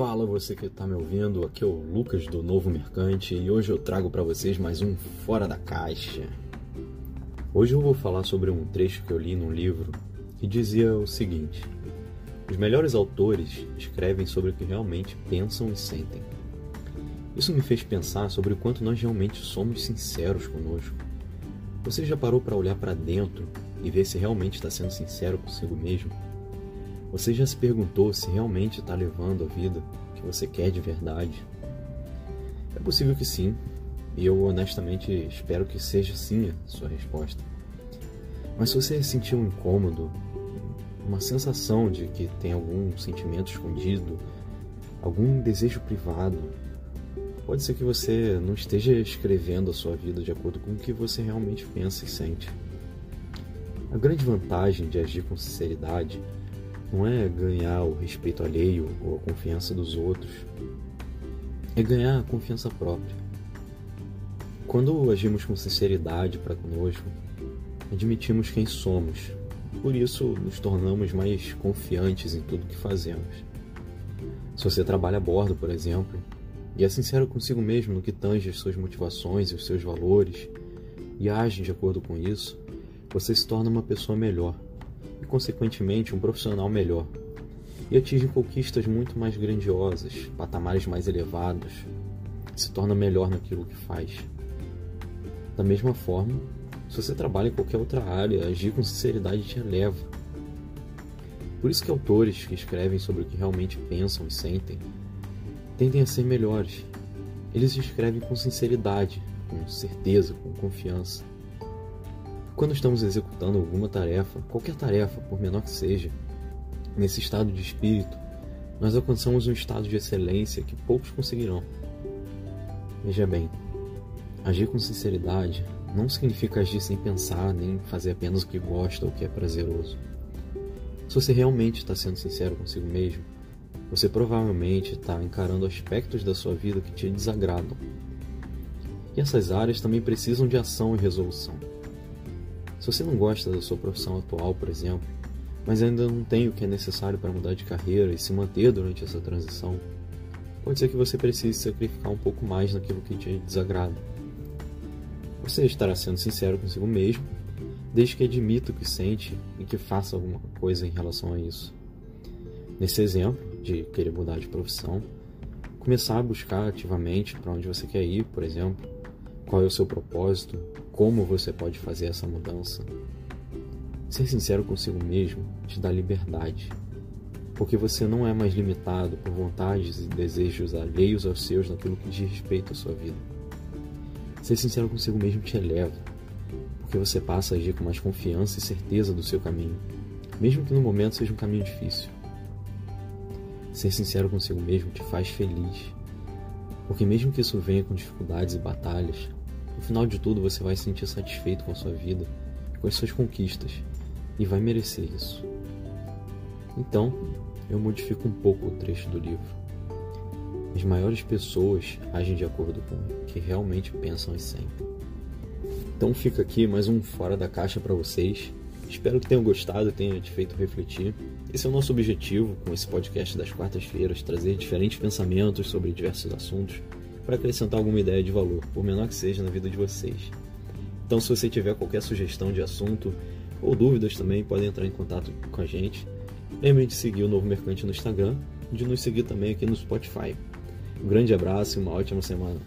Fala você que está me ouvindo, aqui é o Lucas do Novo Mercante e hoje eu trago para vocês mais um Fora da Caixa. Hoje eu vou falar sobre um trecho que eu li num livro que dizia o seguinte: Os melhores autores escrevem sobre o que realmente pensam e sentem. Isso me fez pensar sobre o quanto nós realmente somos sinceros conosco. Você já parou para olhar para dentro e ver se realmente está sendo sincero consigo mesmo? Você já se perguntou se realmente está levando a vida que você quer de verdade? É possível que sim, e eu honestamente espero que seja sim a sua resposta. Mas se você sentir um incômodo, uma sensação de que tem algum sentimento escondido, algum desejo privado, pode ser que você não esteja escrevendo a sua vida de acordo com o que você realmente pensa e sente. A grande vantagem de agir com sinceridade não é ganhar o respeito alheio ou a confiança dos outros, é ganhar a confiança própria. Quando agimos com sinceridade para conosco, admitimos quem somos, por isso nos tornamos mais confiantes em tudo que fazemos. Se você trabalha a bordo, por exemplo, e é sincero consigo mesmo no que tange as suas motivações e os seus valores, e age de acordo com isso, você se torna uma pessoa melhor e, consequentemente, um profissional melhor. E atinge conquistas muito mais grandiosas, patamares mais elevados, se torna melhor naquilo que faz. Da mesma forma, se você trabalha em qualquer outra área, agir com sinceridade te eleva. Por isso que autores que escrevem sobre o que realmente pensam e sentem tendem a ser melhores. Eles escrevem com sinceridade, com certeza, com confiança. Quando estamos executando alguma tarefa, qualquer tarefa, por menor que seja, nesse estado de espírito, nós alcançamos um estado de excelência que poucos conseguirão. Veja bem, agir com sinceridade não significa agir sem pensar nem fazer apenas o que gosta ou o que é prazeroso. Se você realmente está sendo sincero consigo mesmo, você provavelmente está encarando aspectos da sua vida que te desagradam. E essas áreas também precisam de ação e resolução. Se você não gosta da sua profissão atual, por exemplo, mas ainda não tem o que é necessário para mudar de carreira e se manter durante essa transição, pode ser que você precise sacrificar um pouco mais naquilo que te desagrada. Você estará sendo sincero consigo mesmo, desde que admita o que sente e que faça alguma coisa em relação a isso. Nesse exemplo de querer mudar de profissão, começar a buscar ativamente para onde você quer ir, por exemplo, qual é o seu propósito, como você pode fazer essa mudança. Ser sincero consigo mesmo te dá liberdade, porque você não é mais limitado por vontades e desejos alheios aos seus naquilo que diz respeito à sua vida. Ser sincero consigo mesmo te eleva, porque você passa a agir com mais confiança e certeza do seu caminho, mesmo que no momento seja um caminho difícil. Ser sincero consigo mesmo te faz feliz, porque mesmo que isso venha com dificuldades e batalhas, no final de tudo, você vai se sentir satisfeito com a sua vida, com as suas conquistas, e vai merecer isso. Então, eu modifico um pouco o trecho do livro. As maiores pessoas agem de acordo com o que realmente pensam e sentem. Então fica aqui mais um fora da caixa para vocês. Espero que tenham gostado tenha te feito refletir. Esse é o nosso objetivo com esse podcast das quartas-feiras, trazer diferentes pensamentos sobre diversos assuntos para acrescentar alguma ideia de valor, por menor que seja na vida de vocês. Então, se você tiver qualquer sugestão de assunto ou dúvidas também, podem entrar em contato com a gente. Lembre de seguir o Novo Mercante no Instagram e de nos seguir também aqui no Spotify. Um grande abraço e uma ótima semana.